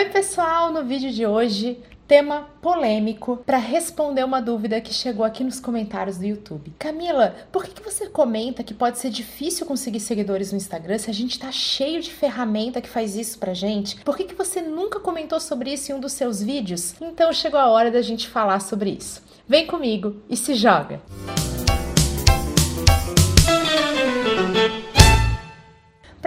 Oi, pessoal! No vídeo de hoje, tema polêmico para responder uma dúvida que chegou aqui nos comentários do YouTube. Camila, por que, que você comenta que pode ser difícil conseguir seguidores no Instagram se a gente tá cheio de ferramenta que faz isso pra gente? Por que, que você nunca comentou sobre isso em um dos seus vídeos? Então chegou a hora da gente falar sobre isso. Vem comigo e se joga!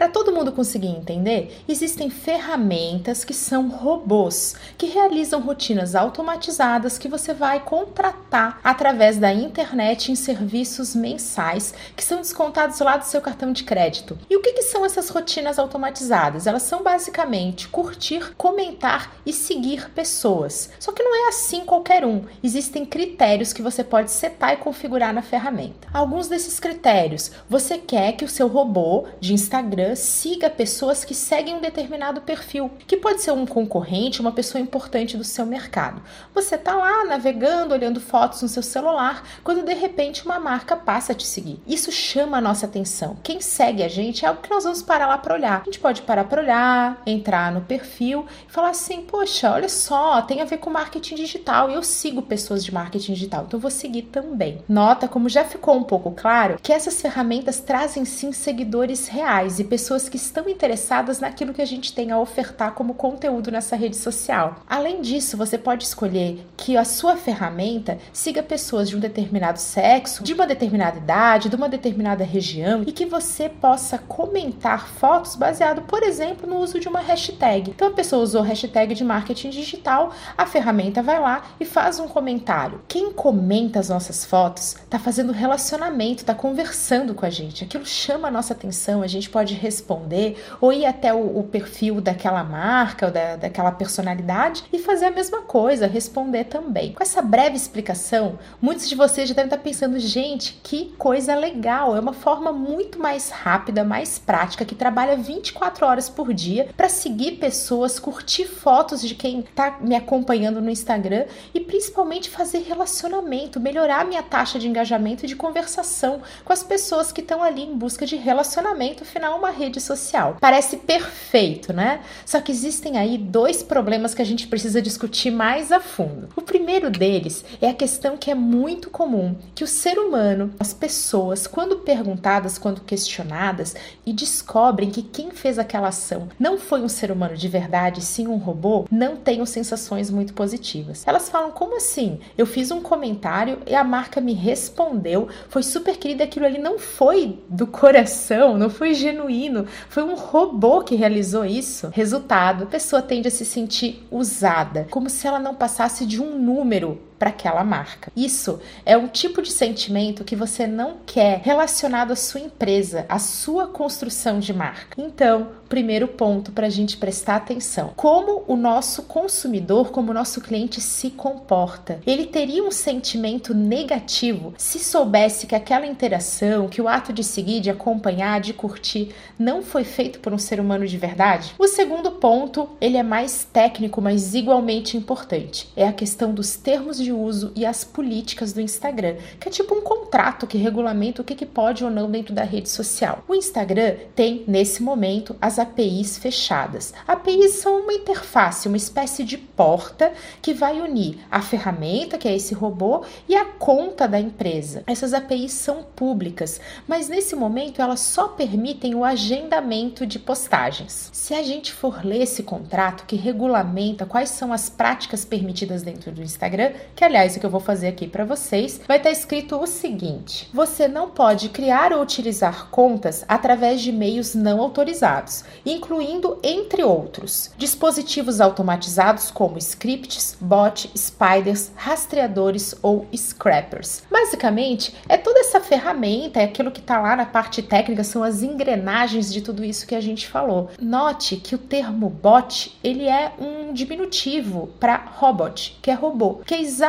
Para todo mundo conseguir entender, existem ferramentas que são robôs, que realizam rotinas automatizadas que você vai contratar através da internet em serviços mensais que são descontados lá do seu cartão de crédito. E o que, que são essas rotinas automatizadas? Elas são basicamente curtir, comentar e seguir pessoas. Só que não é assim qualquer um. Existem critérios que você pode setar e configurar na ferramenta. Alguns desses critérios, você quer que o seu robô de Instagram siga pessoas que seguem um determinado perfil, que pode ser um concorrente, uma pessoa importante do seu mercado. Você está lá navegando, olhando fotos no seu celular, quando de repente uma marca passa a te seguir. Isso chama a nossa atenção. Quem segue a gente é algo que nós vamos parar lá para olhar. A gente pode parar para olhar, entrar no perfil e falar assim: poxa, olha só, tem a ver com marketing digital e eu sigo pessoas de marketing digital, então vou seguir também. Nota como já ficou um pouco claro que essas ferramentas trazem sim seguidores reais e pessoas pessoas que estão interessadas naquilo que a gente tem a ofertar como conteúdo nessa rede social. Além disso, você pode escolher que a sua ferramenta siga pessoas de um determinado sexo, de uma determinada idade, de uma determinada região e que você possa comentar fotos baseado, por exemplo, no uso de uma hashtag. Então a pessoa usou hashtag de marketing digital, a ferramenta vai lá e faz um comentário. Quem comenta as nossas fotos está fazendo relacionamento, está conversando com a gente. Aquilo chama a nossa atenção, a gente pode responder, ou ir até o, o perfil daquela marca ou da, daquela personalidade e fazer a mesma coisa, responder também. Com essa breve explicação, muitos de vocês já devem estar pensando, gente, que coisa legal! É uma forma muito mais rápida, mais prática, que trabalha 24 horas por dia para seguir pessoas, curtir fotos de quem está me acompanhando no Instagram e principalmente fazer relacionamento, melhorar minha taxa de engajamento e de conversação com as pessoas que estão ali em busca de relacionamento, afinal, uma rede rede social. Parece perfeito, né? Só que existem aí dois problemas que a gente precisa discutir mais a fundo. O primeiro deles é a questão que é muito comum, que o ser humano, as pessoas, quando perguntadas, quando questionadas e descobrem que quem fez aquela ação não foi um ser humano de verdade, sim um robô, não tenham sensações muito positivas. Elas falam: "Como assim? Eu fiz um comentário e a marca me respondeu, foi super querida, aquilo ali não foi do coração, não foi genuíno foi um robô que realizou isso. Resultado: a pessoa tende a se sentir usada, como se ela não passasse de um número para aquela marca. Isso é um tipo de sentimento que você não quer relacionado à sua empresa, à sua construção de marca. Então, primeiro ponto para a gente prestar atenção: como o nosso consumidor, como o nosso cliente se comporta. Ele teria um sentimento negativo se soubesse que aquela interação, que o ato de seguir, de acompanhar, de curtir, não foi feito por um ser humano de verdade? O segundo ponto, ele é mais técnico, mas igualmente importante. É a questão dos termos de uso e as políticas do Instagram, que é tipo um contrato que regulamenta o que, que pode ou não dentro da rede social. O Instagram tem, nesse momento, as APIs fechadas. APIs são uma interface, uma espécie de porta que vai unir a ferramenta, que é esse robô, e a conta da empresa. Essas APIs são públicas, mas nesse momento elas só permitem o agendamento de postagens. Se a gente for ler esse contrato que regulamenta quais são as práticas permitidas dentro do Instagram, que aliás o que eu vou fazer aqui para vocês, vai estar tá escrito o seguinte: você não pode criar ou utilizar contas através de meios não autorizados, incluindo entre outros dispositivos automatizados como scripts, bot, spiders, rastreadores ou scrappers. Basicamente, é toda essa ferramenta, é aquilo que está lá na parte técnica, são as engrenagens de tudo isso que a gente falou. Note que o termo bot ele é um diminutivo para robot, que é robô, que é exatamente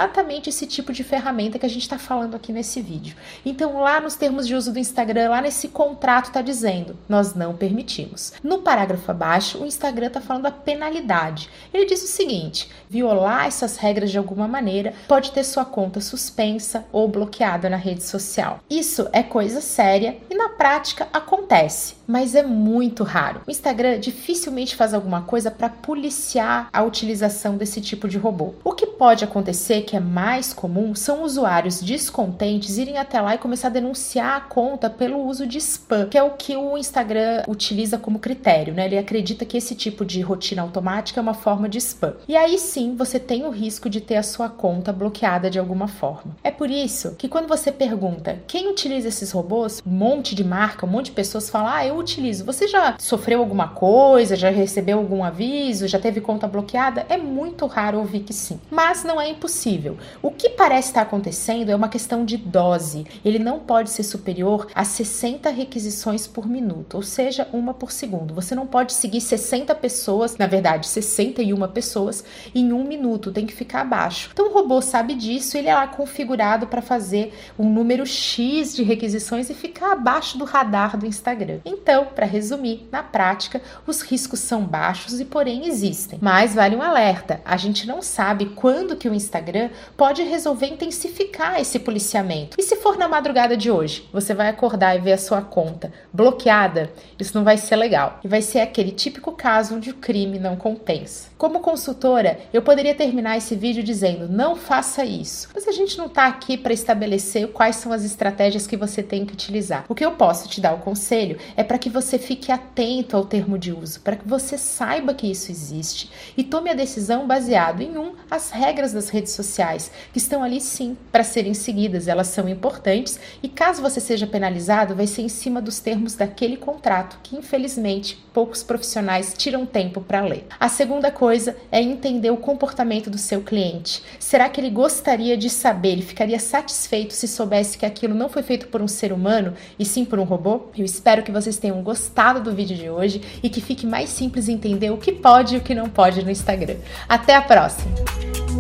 esse tipo de ferramenta que a gente está falando aqui nesse vídeo. Então, lá nos termos de uso do Instagram, lá nesse contrato está dizendo: nós não permitimos. No parágrafo abaixo, o Instagram está falando a penalidade. Ele diz o seguinte: violar essas regras de alguma maneira pode ter sua conta suspensa ou bloqueada na rede social. Isso é coisa séria e na prática acontece, mas é muito raro. O Instagram dificilmente faz alguma coisa para policiar a utilização desse tipo de robô. O que pode acontecer, que é mais comum, são usuários descontentes irem até lá e começar a denunciar a conta pelo uso de spam, que é o que o Instagram utiliza como critério, né? Ele acredita que esse tipo de rotina automática é uma forma de spam. E aí sim você tem o risco de ter a sua conta bloqueada de alguma forma. É por isso que quando você pergunta quem utiliza esses robôs, um monte de marca, um monte de pessoas falam: Ah, eu utilizo. Você já sofreu alguma coisa? Já recebeu algum aviso? Já teve conta bloqueada? É muito raro ouvir que sim. Mas não é impossível. O que parece estar acontecendo é uma questão de dose. Ele não pode ser superior a 60 requisições por minuto, ou seja, uma por segundo. Você não pode seguir 60 pessoas, na verdade, 61 pessoas em um minuto, tem que ficar abaixo. Então o robô sabe disso, ele é lá configurado para fazer um número X de requisições e ficar abaixo do radar do Instagram. Então, para resumir, na prática, os riscos são baixos e porém existem. Mas vale um alerta, a gente não sabe quando que o Instagram pode resolver intensificar esse policiamento. E se for na madrugada de hoje, você vai acordar e ver a sua conta bloqueada, isso não vai ser legal. E vai ser aquele típico caso onde o crime não compensa. Como consultora, eu poderia terminar esse vídeo dizendo: não faça isso. Mas a gente não está aqui para estabelecer quais são as estratégias que você tem que utilizar. O que eu posso te dar o conselho é para que você fique atento ao termo de uso, para que você saiba que isso existe e tome a decisão baseado em um as regras das redes sociais, que estão ali sim para serem seguidas, elas são importantes e caso você seja penalizado, vai ser em cima dos termos daquele contrato que infelizmente poucos profissionais tiram tempo para ler. A segunda coisa é entender o comportamento do seu cliente. Será que ele gostaria de saber, ele ficaria satisfeito se soubesse que aquilo não foi feito por um ser humano e sim por um robô? Eu espero que vocês tenham gostado do vídeo de hoje e que fique mais simples entender o que pode e o que não pode no Instagram. Até a próxima!